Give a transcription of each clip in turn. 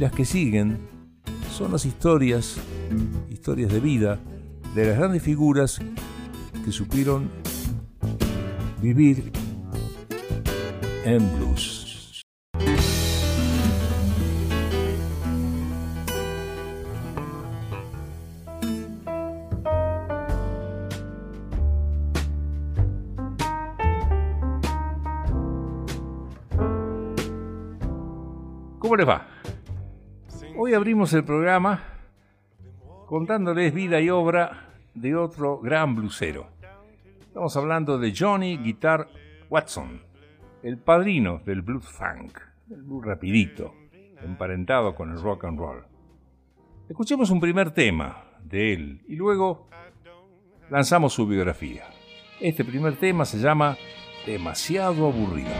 Las que siguen son las historias, historias de vida de las grandes figuras que supieron vivir en blues. Abrimos el programa contándoles vida y obra de otro gran blusero. Estamos hablando de Johnny Guitar Watson, el padrino del blues funk, el blues rapidito, emparentado con el rock and roll. Escuchemos un primer tema de él y luego lanzamos su biografía. Este primer tema se llama Demasiado aburrido.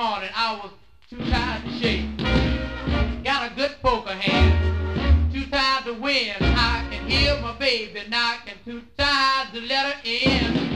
Morning, I was too tired to shake. Got a good poker hand, too tired to win. I can hear my baby knocking, too tired to let her in.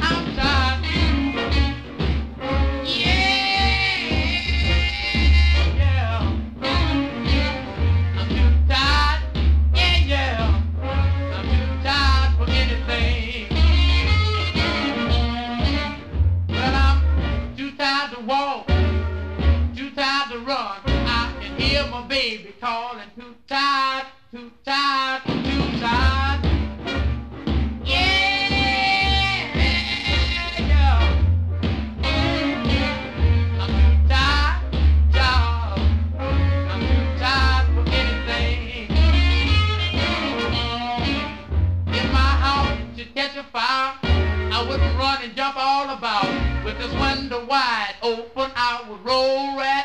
Wide open, I would roll right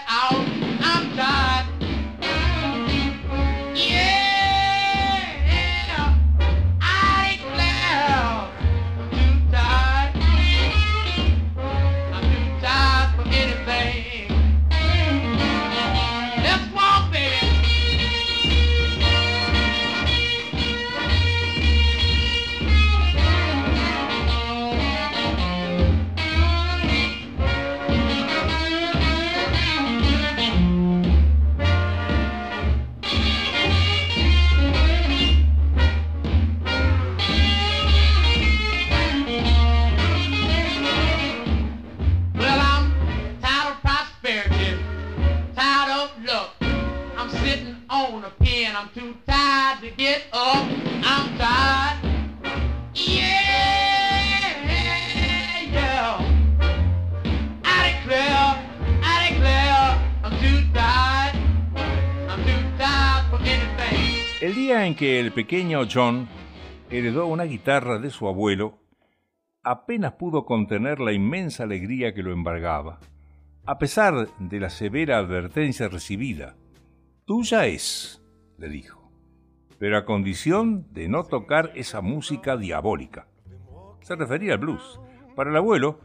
El día en que el pequeño John heredó una guitarra de su abuelo, apenas pudo contener la inmensa alegría que lo embargaba, a pesar de la severa advertencia recibida. Tuya es, le dijo, pero a condición de no tocar esa música diabólica. Se refería al blues. Para el abuelo,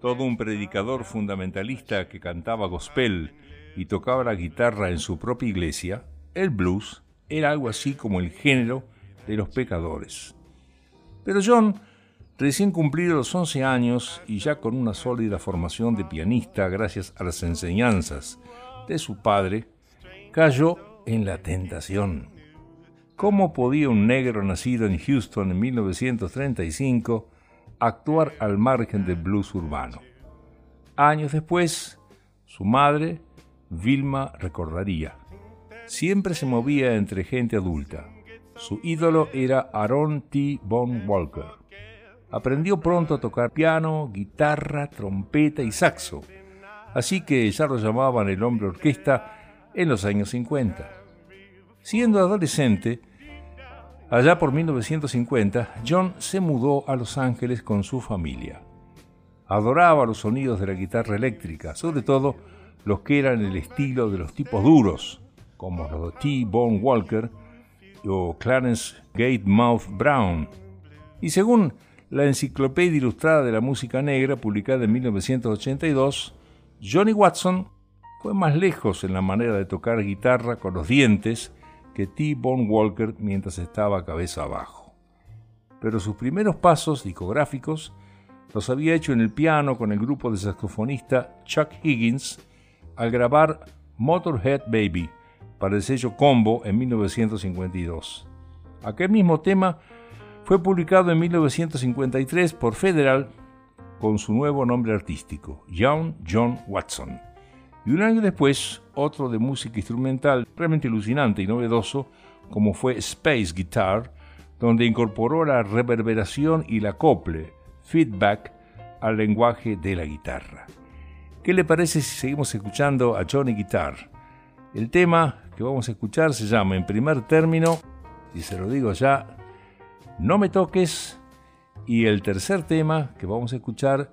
todo un predicador fundamentalista que cantaba gospel y tocaba la guitarra en su propia iglesia, el blues era algo así como el género de los pecadores. Pero John, recién cumplido los 11 años y ya con una sólida formación de pianista gracias a las enseñanzas de su padre, cayó en la tentación. ¿Cómo podía un negro nacido en Houston en 1935 actuar al margen del blues urbano? Años después, su madre, Vilma, recordaría. Siempre se movía entre gente adulta. Su ídolo era Aaron T. Von Walker. Aprendió pronto a tocar piano, guitarra, trompeta y saxo, así que ya lo llamaban el hombre orquesta en los años 50. Siendo adolescente, allá por 1950, John se mudó a Los Ángeles con su familia. Adoraba los sonidos de la guitarra eléctrica, sobre todo los que eran el estilo de los tipos duros, como los T. Bone Walker o Clarence Gatemouth Brown. Y según la Enciclopedia Ilustrada de la Música Negra, publicada en 1982, Johnny Watson fue más lejos en la manera de tocar guitarra con los dientes que T. Bone Walker mientras estaba cabeza abajo. Pero sus primeros pasos discográficos los había hecho en el piano con el grupo de saxofonista Chuck Higgins al grabar Motorhead Baby para el sello Combo en 1952. Aquel mismo tema fue publicado en 1953 por Federal con su nuevo nombre artístico, Young John Watson. Y un año después, otro de música instrumental realmente alucinante y novedoso, como fue Space Guitar, donde incorporó la reverberación y la acople, feedback, al lenguaje de la guitarra. ¿Qué le parece si seguimos escuchando a Johnny Guitar? El tema que vamos a escuchar se llama, en primer término, y se lo digo ya, No me toques, y el tercer tema que vamos a escuchar,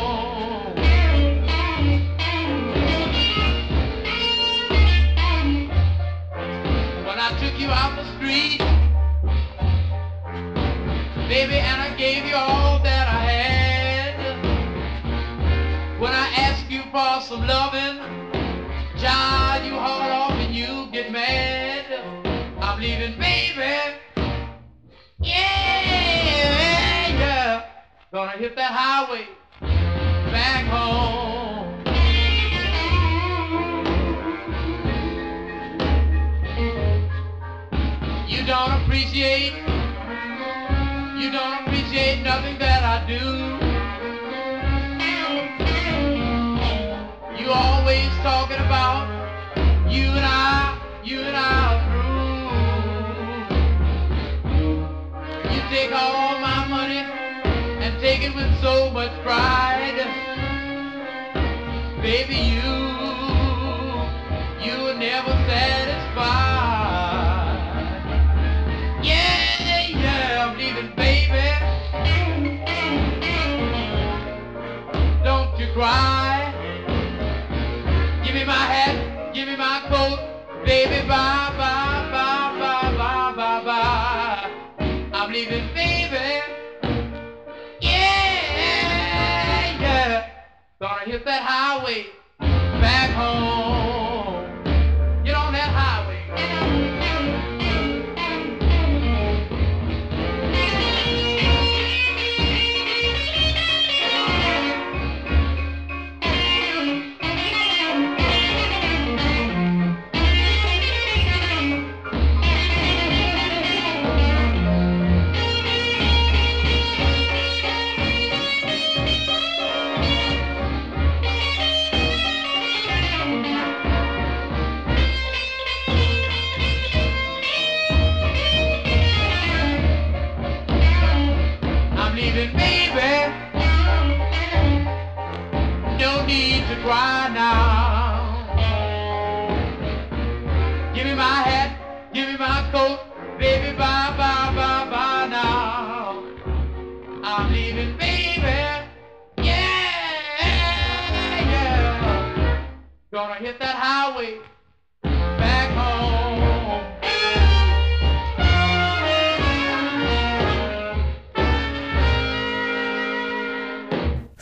baby, and I gave you all that I had. When I asked you for some loving, child, you haul off and you get mad. I'm leaving, baby. Yeah, yeah. Gonna hit that highway back home. Appreciate, you don't appreciate nothing that I do. You always talking about you and I, you and I through. You take all my money and take it with so much pride. Baby, you, you were never satisfied. Give me my coat, baby, bye, bye, bye, bye, bye, bye, bye. I'm leaving, baby. Yeah, yeah. Gonna hit that highway back home.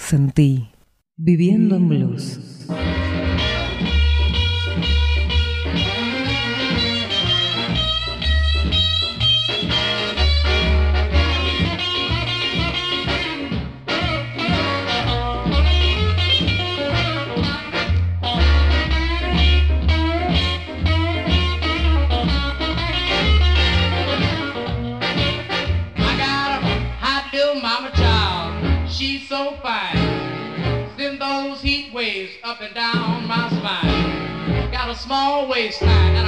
Sentí, viviendo en blues. always high.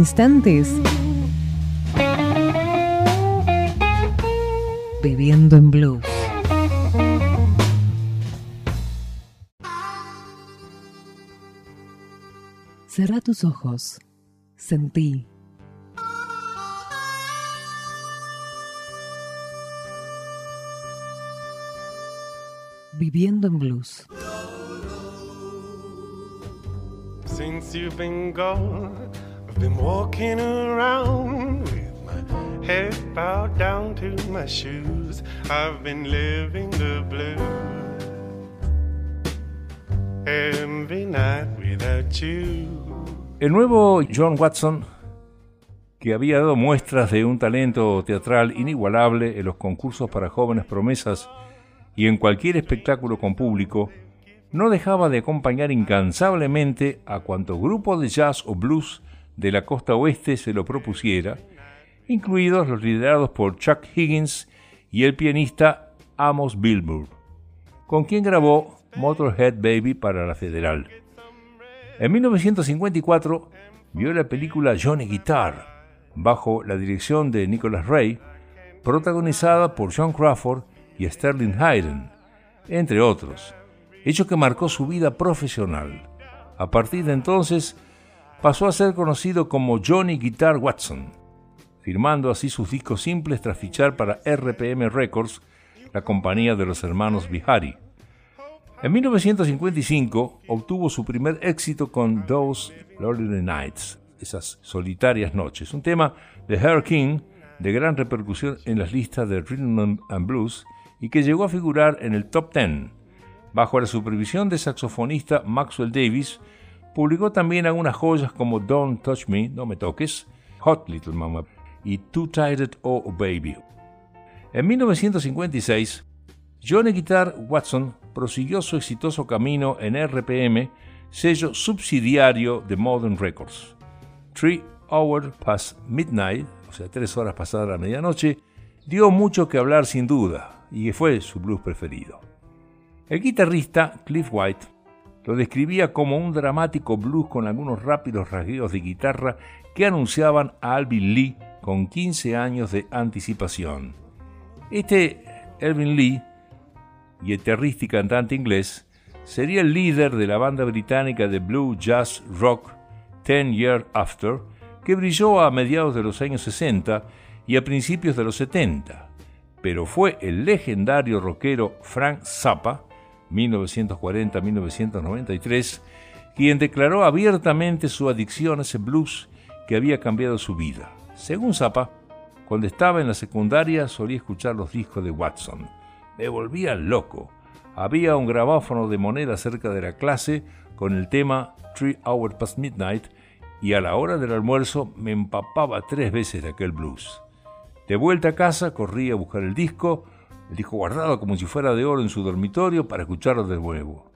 Instantes. Viviendo en blues. Cerra tus ojos. Sentí. Viviendo en blues. El nuevo John Watson, que había dado muestras de un talento teatral inigualable en los concursos para jóvenes promesas y en cualquier espectáculo con público, no dejaba de acompañar incansablemente a cuanto grupo de jazz o blues de la costa oeste se lo propusiera, incluidos los liderados por Chuck Higgins y el pianista Amos Bilbur, con quien grabó Motorhead Baby para la Federal. En 1954 vio la película Johnny Guitar, bajo la dirección de Nicholas Ray, protagonizada por John Crawford y Sterling Hayden, entre otros, hecho que marcó su vida profesional. A partir de entonces pasó a ser conocido como Johnny Guitar Watson, firmando así sus discos simples tras fichar para RPM Records, la compañía de los hermanos Bihari. En 1955 obtuvo su primer éxito con Those Lonely Nights, esas solitarias noches, un tema de Hair King de gran repercusión en las listas de Rhythm and Blues y que llegó a figurar en el top 10. Bajo la supervisión del saxofonista Maxwell Davis, publicó también algunas joyas como Don't Touch Me, No Me Toques, Hot Little Mama y Too Tired Oh Baby. En 1956, Johnny Guitar Watson prosiguió su exitoso camino en RPM, sello subsidiario de Modern Records. Three Hours Past Midnight, o sea, tres horas pasadas la medianoche, dio mucho que hablar sin duda, y fue su blues preferido. El guitarrista Cliff White lo describía como un dramático blues con algunos rápidos rasgueos de guitarra que anunciaban a Alvin Lee con 15 años de anticipación. Este Alvin Lee guitarrista cantante inglés, sería el líder de la banda británica de blue jazz rock Ten Years After, que brilló a mediados de los años 60 y a principios de los 70, pero fue el legendario rockero Frank Zappa, 1940-1993, quien declaró abiertamente su adicción a ese blues que había cambiado su vida. Según Zappa, cuando estaba en la secundaria solía escuchar los discos de Watson me volvía loco. Había un grabáfono de moneda cerca de la clase con el tema Three Hours Past Midnight y a la hora del almuerzo me empapaba tres veces de aquel blues. De vuelta a casa corrí a buscar el disco, el disco guardado como si fuera de oro en su dormitorio para escucharlo de nuevo.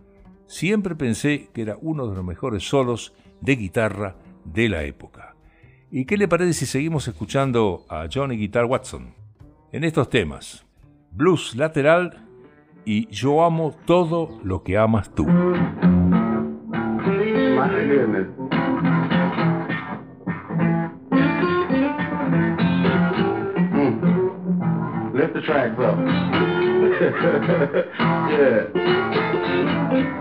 Siempre pensé que era uno de los mejores solos de guitarra de la época. ¿Y qué le parece si seguimos escuchando a Johnny Guitar Watson? En estos temas, blues lateral y yo amo todo lo que amas tú. Lift the tracks up. yeah.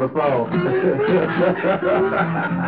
On the salt.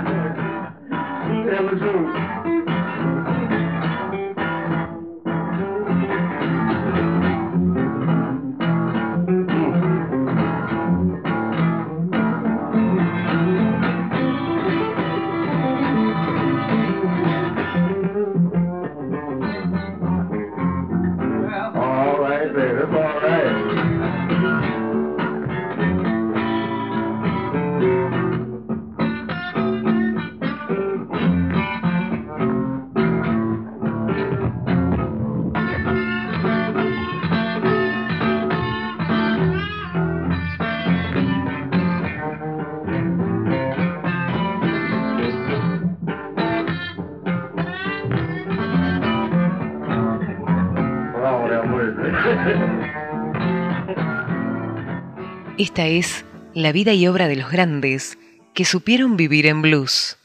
Esta es la vida y obra de los grandes que supieron vivir en blues.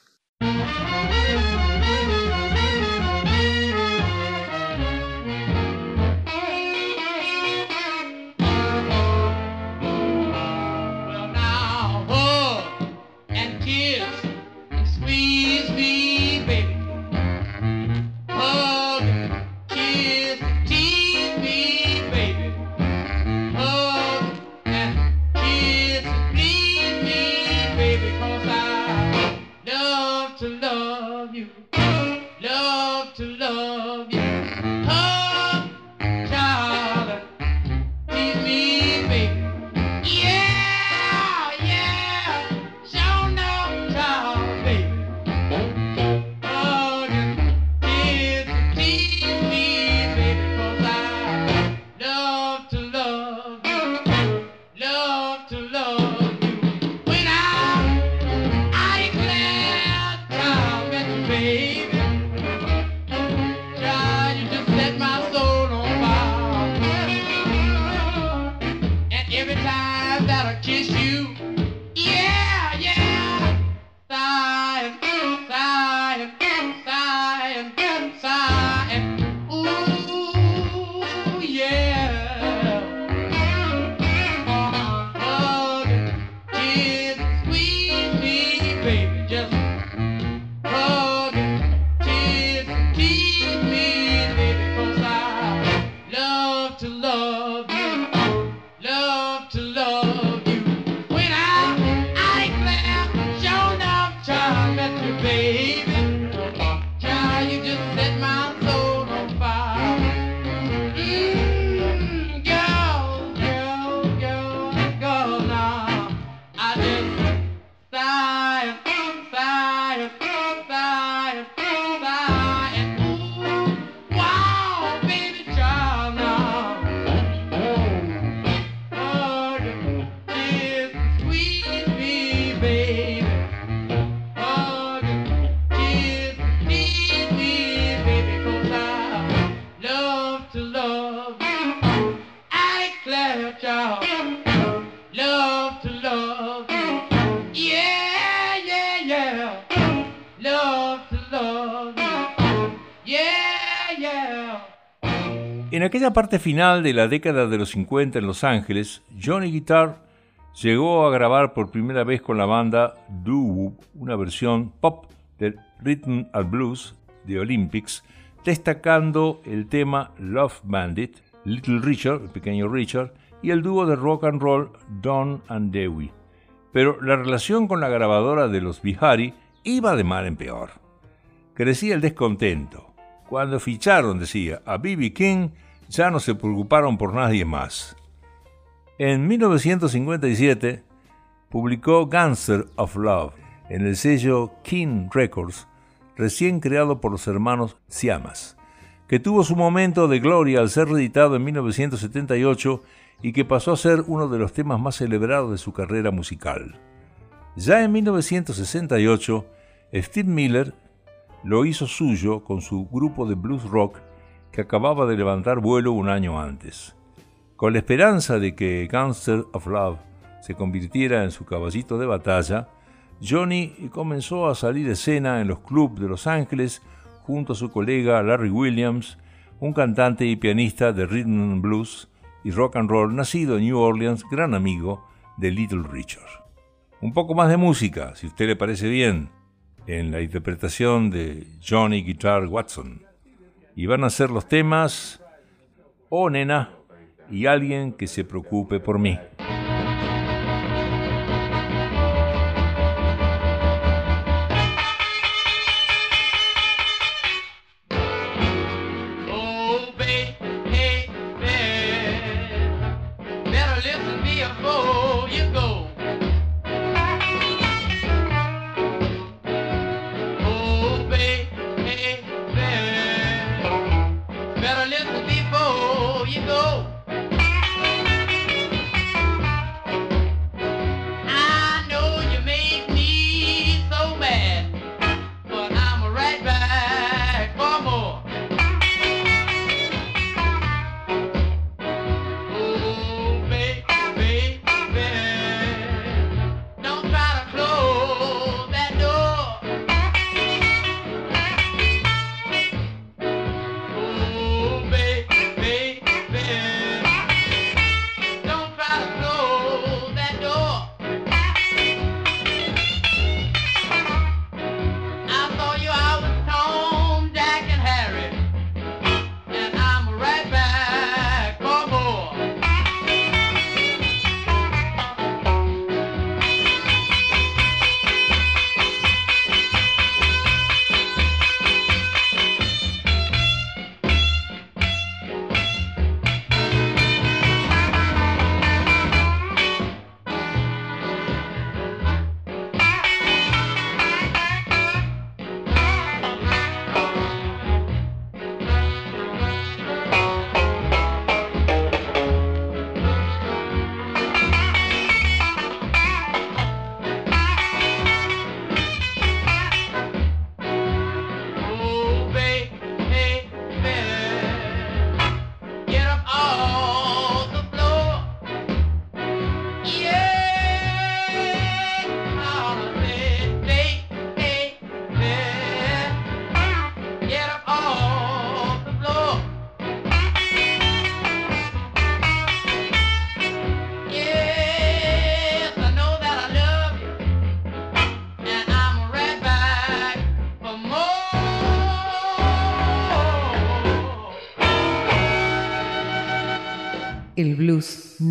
Aquella parte final de la década de los 50 en Los Ángeles, Johnny Guitar llegó a grabar por primera vez con la banda Doo una versión pop del Rhythm and Blues de Olympics, destacando el tema Love Bandit, Little Richard, el pequeño Richard, y el dúo de rock and roll Don and Dewey. Pero la relación con la grabadora de los Bihari iba de mal en peor. Crecía el descontento. Cuando ficharon, decía, a B.B. King, ya no se preocuparon por nadie más. En 1957 publicó Gangster of Love en el sello King Records, recién creado por los hermanos Siamas, que tuvo su momento de gloria al ser reeditado en 1978 y que pasó a ser uno de los temas más celebrados de su carrera musical. Ya en 1968, Steve Miller lo hizo suyo con su grupo de blues rock que acababa de levantar vuelo un año antes. Con la esperanza de que Gangster of Love se convirtiera en su caballito de batalla, Johnny comenzó a salir de escena en los clubs de Los Ángeles junto a su colega Larry Williams, un cantante y pianista de rhythm and blues y rock and roll nacido en New Orleans, gran amigo de Little Richard. Un poco más de música, si usted le parece bien, en la interpretación de Johnny Guitar Watson. Y van a ser los temas Oh Nena y Alguien que se preocupe por mí. better listen before you go.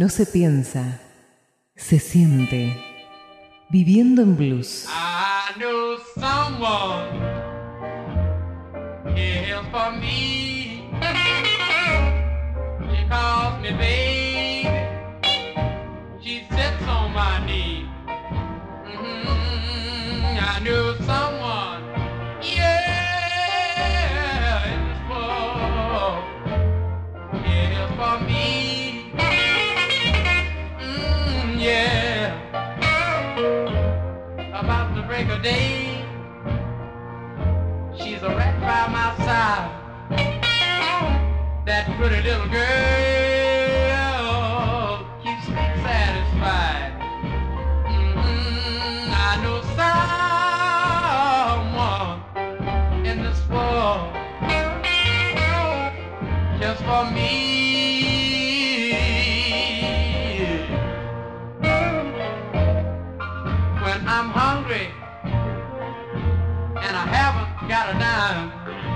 No se piensa, se siente. Viviendo en blues. Someone day. She's a right by my side. That pretty little girl keeps me satisfied. Mhm, I know someone in this world just for me. Got a dime,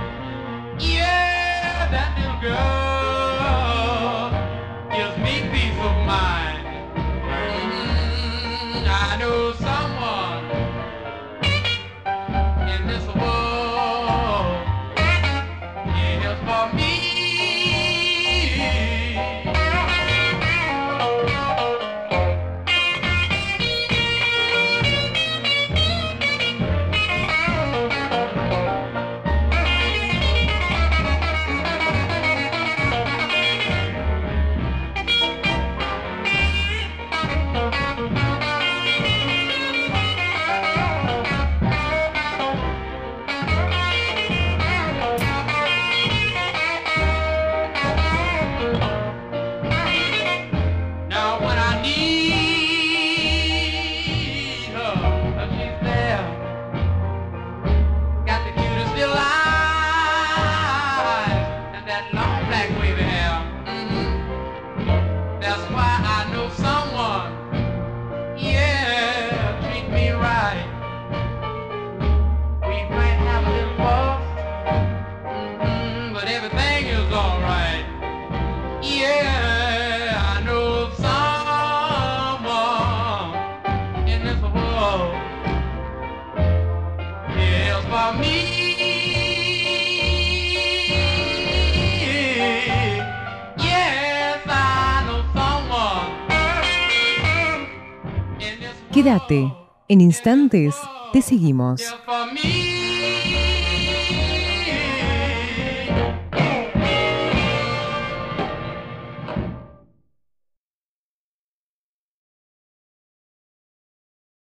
Quédate. En instantes te seguimos.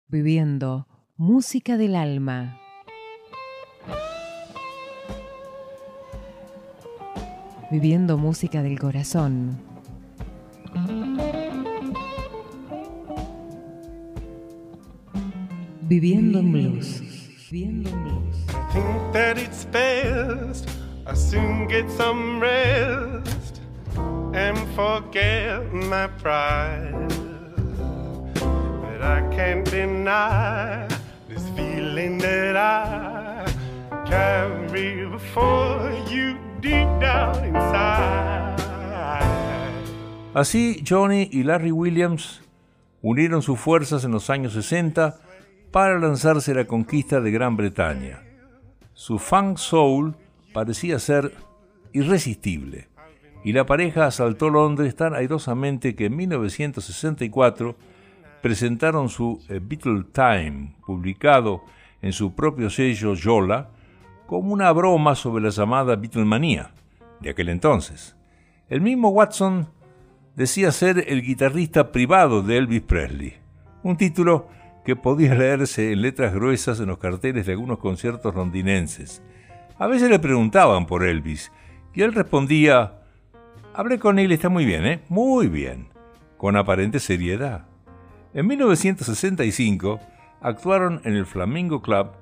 Viviendo música del alma. Viviendo música del corazón. Viviendo en blues. Viviendo en blues. think that it's best I soon get some rest and forget my pride. But I can't deny this feeling that I carry before you deep down inside. Así, Johnny y Larry Williams unieron sus fuerzas en los años 60 para lanzarse a la conquista de Gran Bretaña. Su funk soul parecía ser irresistible, y la pareja asaltó Londres tan airosamente que en 1964 presentaron su eh, Beatle Time, publicado en su propio sello Yola, como una broma sobre la llamada Beatlemanía de aquel entonces. El mismo Watson decía ser el guitarrista privado de Elvis Presley, un título que podía leerse en letras gruesas en los carteles de algunos conciertos londinenses. A veces le preguntaban por Elvis y él respondía, hablé con él, está muy bien, ¿eh? Muy bien, con aparente seriedad. En 1965 actuaron en el Flamingo Club,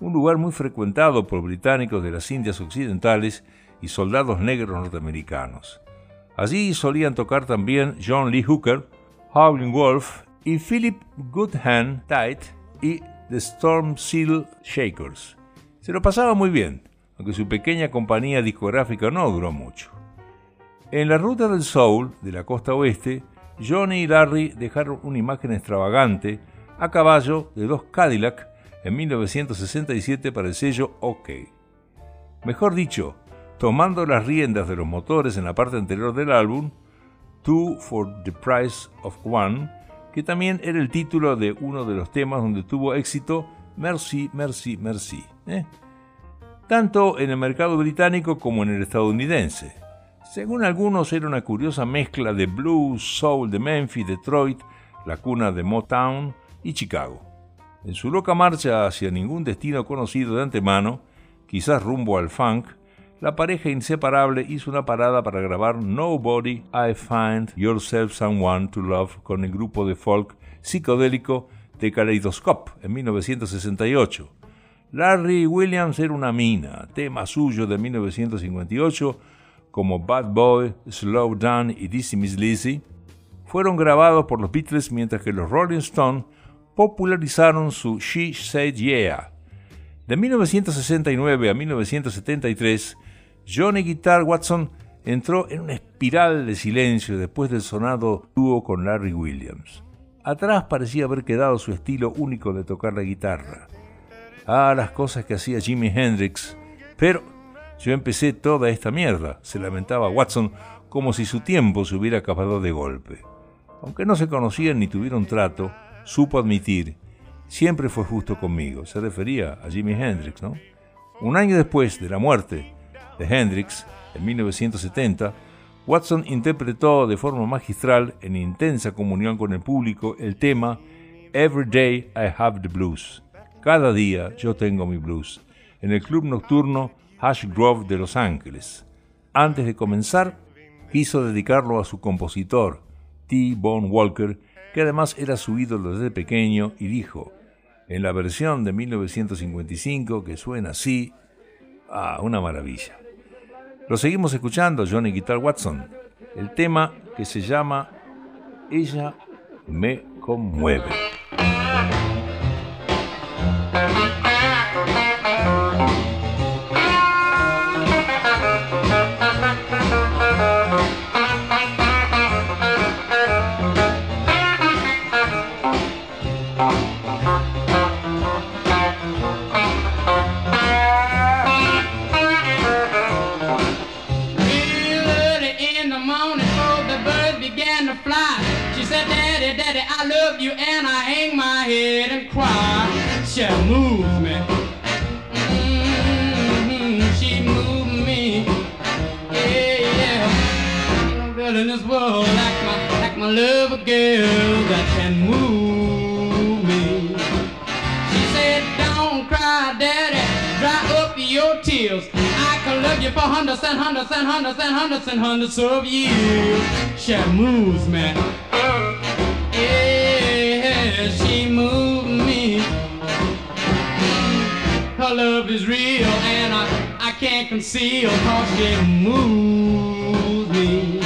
un lugar muy frecuentado por británicos de las Indias Occidentales y soldados negros norteamericanos. Allí solían tocar también John Lee Hooker, Howlin' Wolf y Philip Goodhand Tight y The Storm Seal Shakers. Se lo pasaba muy bien, aunque su pequeña compañía discográfica no duró mucho. En la ruta del soul de la costa oeste, Johnny y Larry dejaron una imagen extravagante a caballo de dos Cadillac en 1967 para el sello OK. Mejor dicho, tomando las riendas de los motores en la parte anterior del álbum, Two for the Price of One, que también era el título de uno de los temas donde tuvo éxito Mercy, Mercy, Mercy, ¿eh? tanto en el mercado británico como en el estadounidense. Según algunos era una curiosa mezcla de blues, soul de Memphis, Detroit, la cuna de Motown y Chicago. En su loca marcha hacia ningún destino conocido de antemano, quizás rumbo al funk, la pareja inseparable hizo una parada para grabar Nobody I Find Yourself Someone to Love con el grupo de folk psicodélico The Kaleidoscope en 1968. Larry Williams era una mina, tema suyo de 1958, como Bad Boy, Slow Down y Dizzy Miss Lizzy, fueron grabados por los Beatles mientras que los Rolling Stones popularizaron su She Said Yeah. De 1969 a 1973, Johnny Guitar Watson entró en una espiral de silencio después del sonado dúo con Larry Williams. Atrás parecía haber quedado su estilo único de tocar la guitarra. Ah, las cosas que hacía Jimi Hendrix. Pero yo empecé toda esta mierda, se lamentaba Watson como si su tiempo se hubiera acabado de golpe. Aunque no se conocían ni tuvieron trato, supo admitir, siempre fue justo conmigo. Se refería a Jimi Hendrix, ¿no? Un año después de la muerte de Hendrix, en 1970, Watson interpretó de forma magistral, en intensa comunión con el público, el tema Every Day I Have the Blues. Cada día yo tengo mi blues, en el club nocturno Hash Grove de Los Ángeles. Antes de comenzar, quiso dedicarlo a su compositor, T. Bone Walker, que además era su ídolo desde pequeño, y dijo, en la versión de 1955, que suena así, ah, una maravilla. Lo seguimos escuchando, Johnny Guitar Watson. El tema que se llama Ella me conmueve. She moves me. Mm-hmm, she moves me. Yeah, yeah. Girl in this world like my, like my love girl that can move me. She said, don't cry, daddy, dry up your tears. I can love you for hundreds and hundreds and hundreds and hundreds and hundreds of years. She moves me. Her love is real and I, I can't conceal cause she moves me.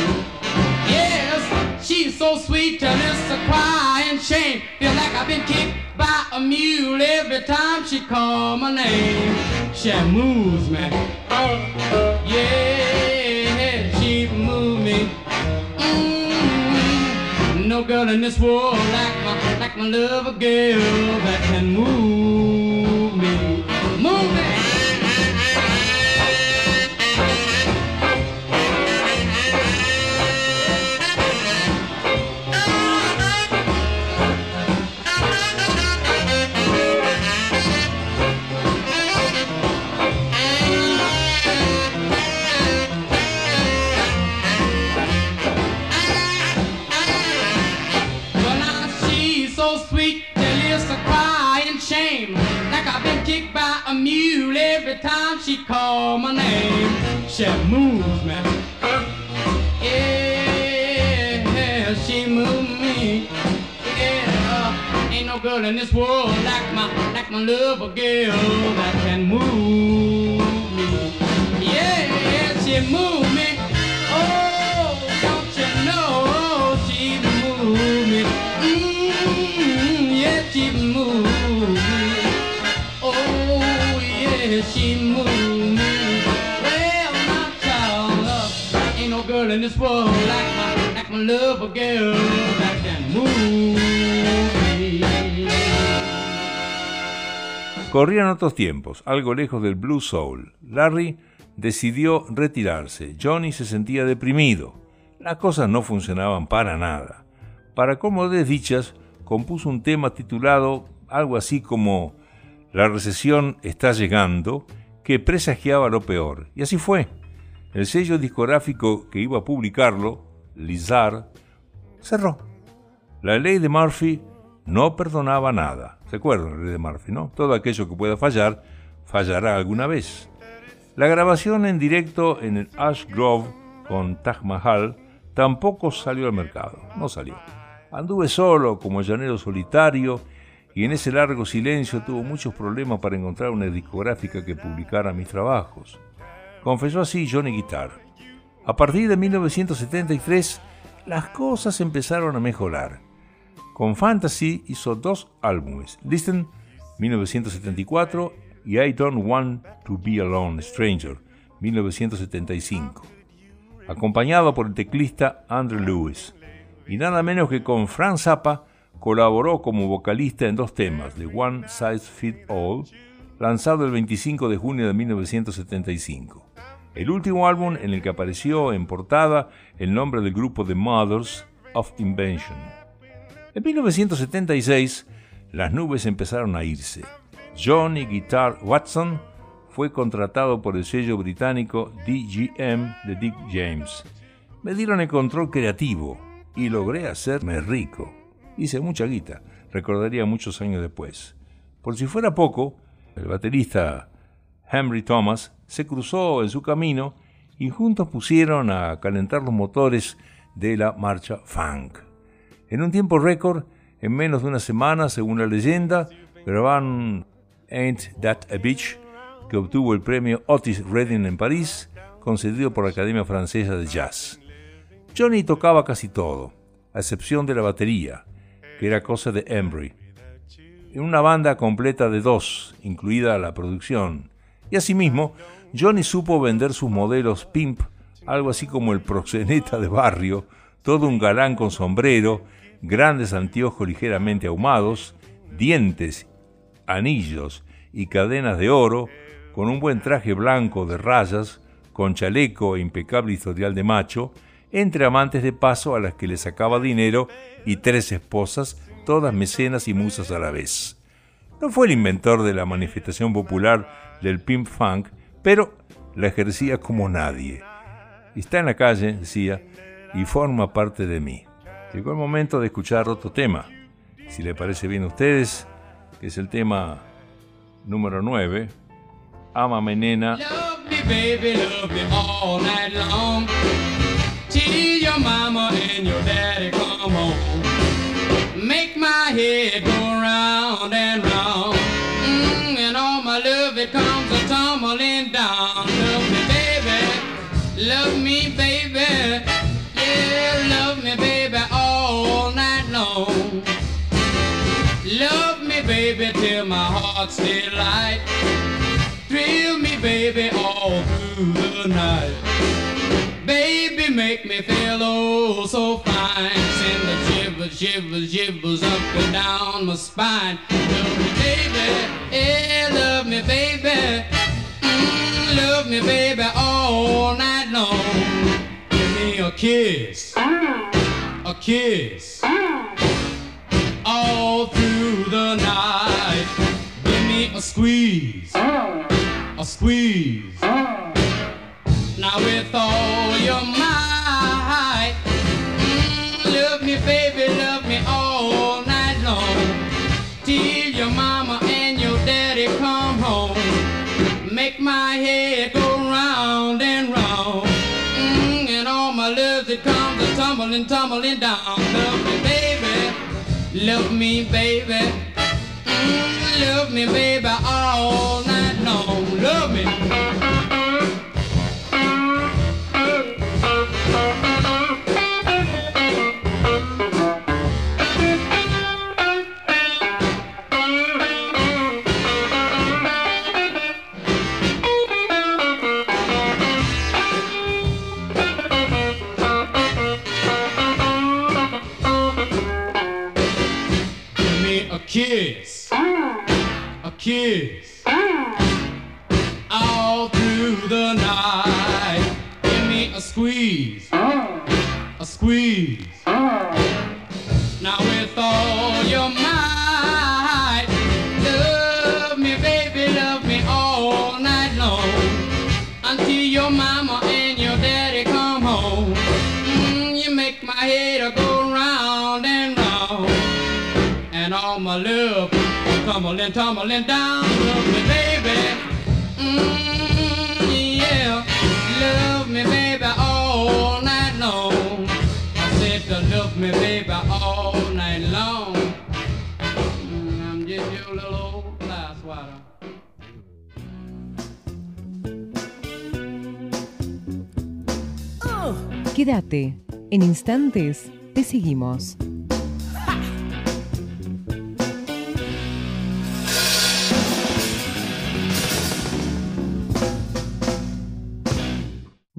Yes, she's so sweet till it's a cry and shame. Feel like I've been kicked by a mule every time she call my name. She moves me. Yeah, she moves me. Mm, no girl in this world like my, like my lover girl that can move moment. She call my name, she moves me. Yeah, she moves me. Yeah, ain't no girl in this world like my like my lover girl that can move me. Yeah, she moves me. Corrían otros tiempos, algo lejos del Blue Soul. Larry decidió retirarse. Johnny se sentía deprimido. Las cosas no funcionaban para nada. Para como desdichas, compuso un tema titulado algo así como La recesión está llegando, que presagiaba lo peor. Y así fue. El sello discográfico que iba a publicarlo, Lizard, cerró. La ley de Murphy no perdonaba nada. ¿Se acuerdan la ley de Murphy, no? Todo aquello que pueda fallar, fallará alguna vez. La grabación en directo en el Ash Grove con Taj Mahal tampoco salió al mercado, no salió. Anduve solo como llanero solitario y en ese largo silencio tuvo muchos problemas para encontrar una discográfica que publicara mis trabajos. Confesó así Johnny Guitar. A partir de 1973, las cosas empezaron a mejorar. Con Fantasy hizo dos álbumes, Listen 1974 y I Don't Want to Be Alone, Stranger 1975, acompañado por el teclista Andrew Lewis. Y nada menos que con Frank Zappa colaboró como vocalista en dos temas, The One Size Fit All, lanzado el 25 de junio de 1975. El último álbum en el que apareció en portada el nombre del grupo The Mothers of Invention. En 1976, las nubes empezaron a irse. Johnny Guitar Watson fue contratado por el sello británico DGM de Dick James. Me dieron el control creativo y logré hacerme rico. Hice mucha guita, recordaría muchos años después. Por si fuera poco, el baterista Henry Thomas se cruzó en su camino y juntos pusieron a calentar los motores de la marcha funk. En un tiempo récord, en menos de una semana, según la leyenda, grabaron Ain't That a Bitch, que obtuvo el premio Otis Redding en París, concedido por la Academia Francesa de Jazz. Johnny tocaba casi todo, a excepción de la batería, que era cosa de Embry. En una banda completa de dos, incluida la producción, y asimismo, Johnny supo vender sus modelos pimp, algo así como el proxeneta de barrio, todo un galán con sombrero, grandes anteojos ligeramente ahumados, dientes anillos y cadenas de oro, con un buen traje blanco de rayas, con chaleco e impecable historial de macho, entre amantes de paso a las que le sacaba dinero y tres esposas, todas mecenas y musas a la vez. No fue el inventor de la manifestación popular del pimp funk, pero la ejercía como nadie. Está en la calle, decía, y forma parte de mí. Llegó el momento de escuchar otro tema. Si le parece bien a ustedes, que es el tema número 9, Amame Nena. Love me, baby, love me all night long. Till your mama and your daddy come home. Make my head go round and round. Mm, and all my love, it comes a tumbling down. Love me, baby. Love me, baby. Baby, till my heart's still light. Thrill me, baby, all through the night. Baby, make me feel oh so fine. Send the shivers, shivers, shivers up and down my spine. Love me, baby, yeah, love me, baby. Mm, love me, baby, all night long. Give me a kiss, a kiss squeeze, a squeeze. Now with all your might, love me, baby, love me all night long. Till your mama and your daddy come home. Make my head go round and round. Mm, and all my love that comes a tumbling, tumbling down. Love me, baby. Love me, baby. Mm, love me, baby, all night long. And all my love down. Love me, baby. Mm, yeah, love me, baby, all night long. I said to love me, baby, all night long. Mm, I'm just your little old fly swatter. Quédate, en instantes te seguimos.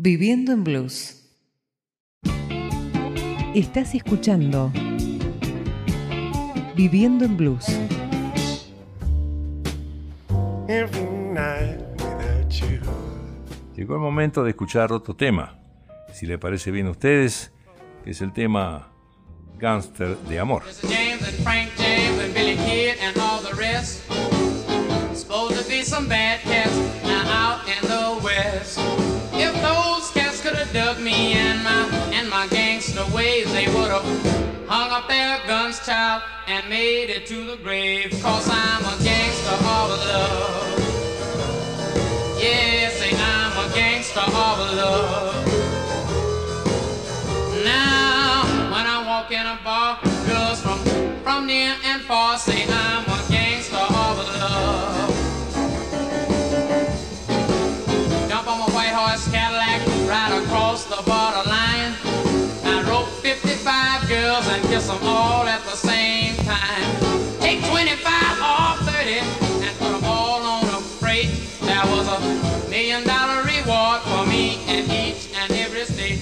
Viviendo en Blues. Estás escuchando Viviendo en Blues. Llegó el momento de escuchar otro tema, si le parece bien a ustedes, que es el tema Gangster de Amor. Up their guns, child, and made it to the grave. Cause I'm a gangster of love. Yeah, say I'm a gangster of love. Now, when I walk in a bar, girls from from near and far say I'm a gangster of love. Jump on my white horse Cadillac, kiss them all at the same time. Take 25 or 30 and put them all on a freight. There was a million dollar reward for me in each and every state.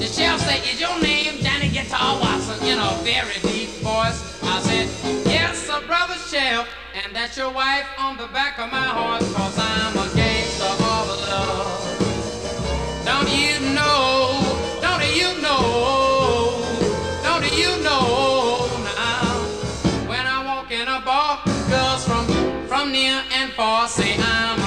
The sheriff said, is your name Johnny Guitar Watson? In a very deep voice. I said, yes, sir, brother sheriff. And that's your wife on the back of my horse. Cause I'm say I'm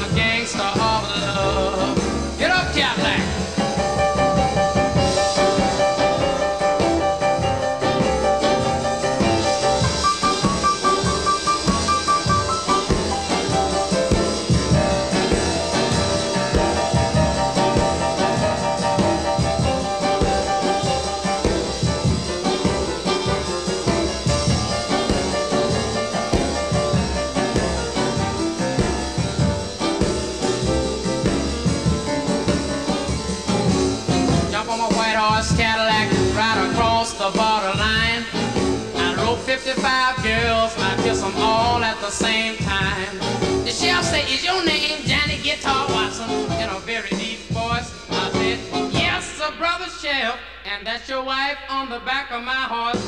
all at the same time. The sheriff said, is your name Johnny Guitar Watson? In a very deep voice, I said, yes, sir, brother sheriff. And that's your wife on the back of my horse,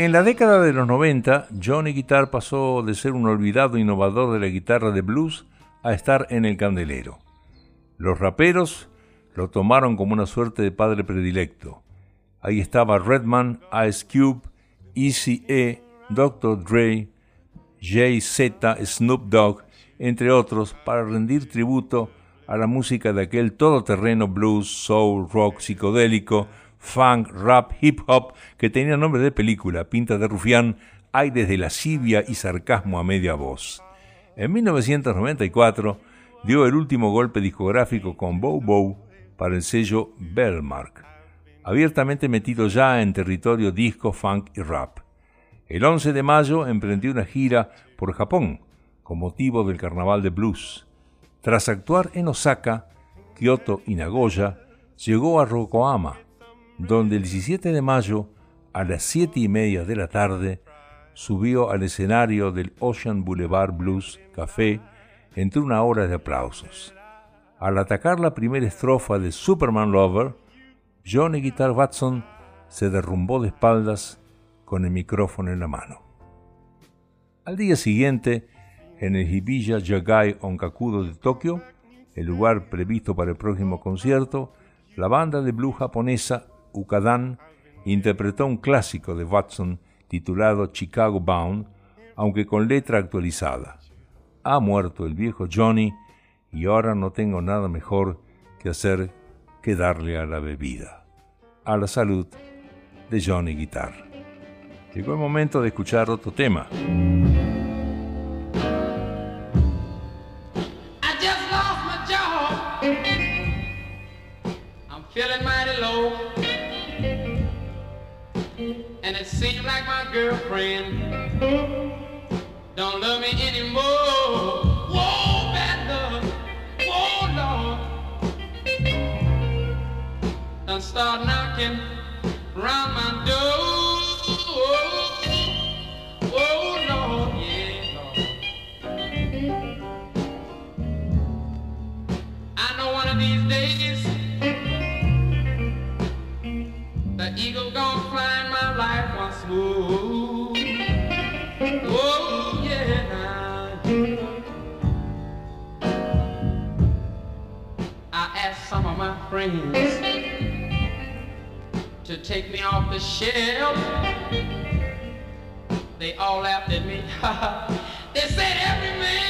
En la década de los 90, Johnny Guitar pasó de ser un olvidado innovador de la guitarra de blues a estar en el candelero. Los raperos lo tomaron como una suerte de padre predilecto. Ahí estaba Redman, Ice Cube, Eazy-E, Dr. Dre, Jay-Z, Snoop Dogg, entre otros, para rendir tributo a la música de aquel todoterreno blues, soul, rock, psicodélico, funk, rap, hip hop, que tenía nombre de película, pinta de rufián, aires de lascivia y sarcasmo a media voz. En 1994 dio el último golpe discográfico con Bow Bow para el sello Bellmark, abiertamente metido ya en territorio disco, funk y rap. El 11 de mayo emprendió una gira por Japón con motivo del Carnaval de Blues. Tras actuar en Osaka, Kyoto y Nagoya, llegó a Yokohama, donde el 17 de mayo, a las 7 y media de la tarde, subió al escenario del Ocean Boulevard Blues Café entre una hora de aplausos. Al atacar la primera estrofa de Superman Lover, Johnny Guitar Watson se derrumbó de espaldas con el micrófono en la mano. Al día siguiente, en el Hibiya Yagai Onkakudo de Tokio, el lugar previsto para el próximo concierto, la banda de blues japonesa Ukadan interpretó un clásico de Watson titulado Chicago Bound, aunque con letra actualizada. Ha muerto el viejo Johnny y ahora no tengo nada mejor que hacer que darle a la bebida. A la salud de Johnny Guitar. Llegó el momento de escuchar otro tema. Seems like my girlfriend don't love me anymore. Whoa, bad love, whoa, Lord. Done start knocking round my door. Oh, Lord, yeah, I know one of these days, the eagle gone Oh, oh, yeah. I asked some of my friends to take me off the shelf. They all laughed at me. they said every man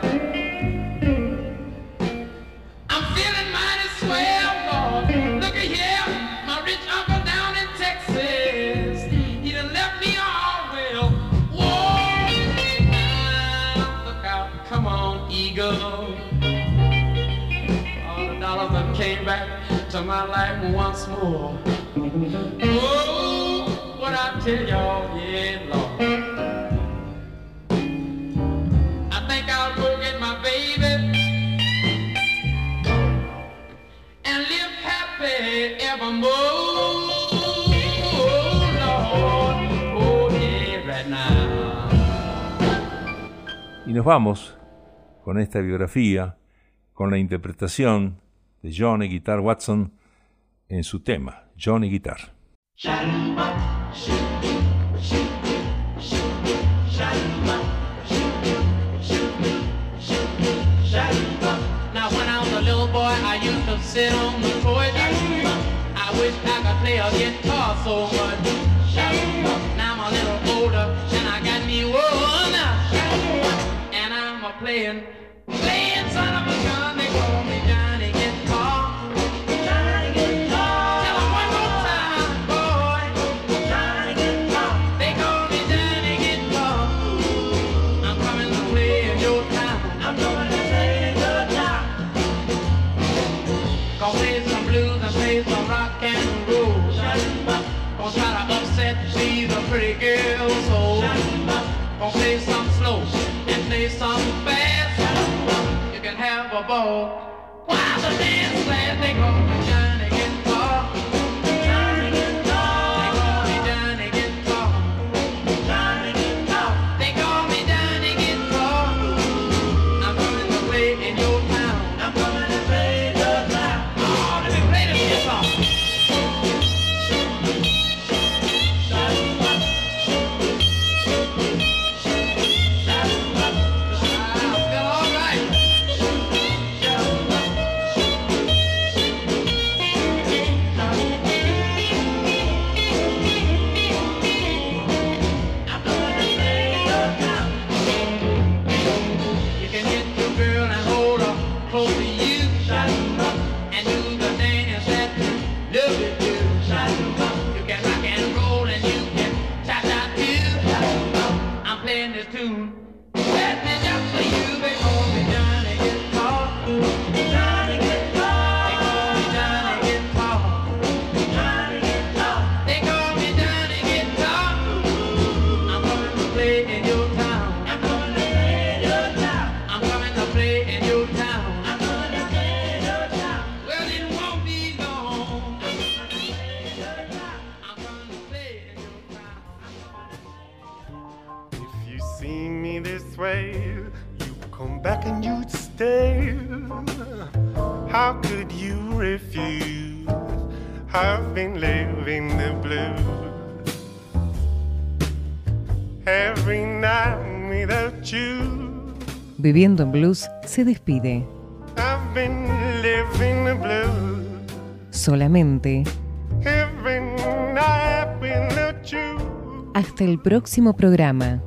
to my life once more. Oh, what I tell y'all, yeah, Lord. I think I'll go get my baby and live happy evermore. Oh, oh, y nos vamos con esta biografía, con la interpretación de Johnny Guitar Watson en su tema, Johnny Guitar. sit on the toilet. I wish I could play a guitar so much. Viviendo en Blues se despide. Solamente. Hasta el próximo programa.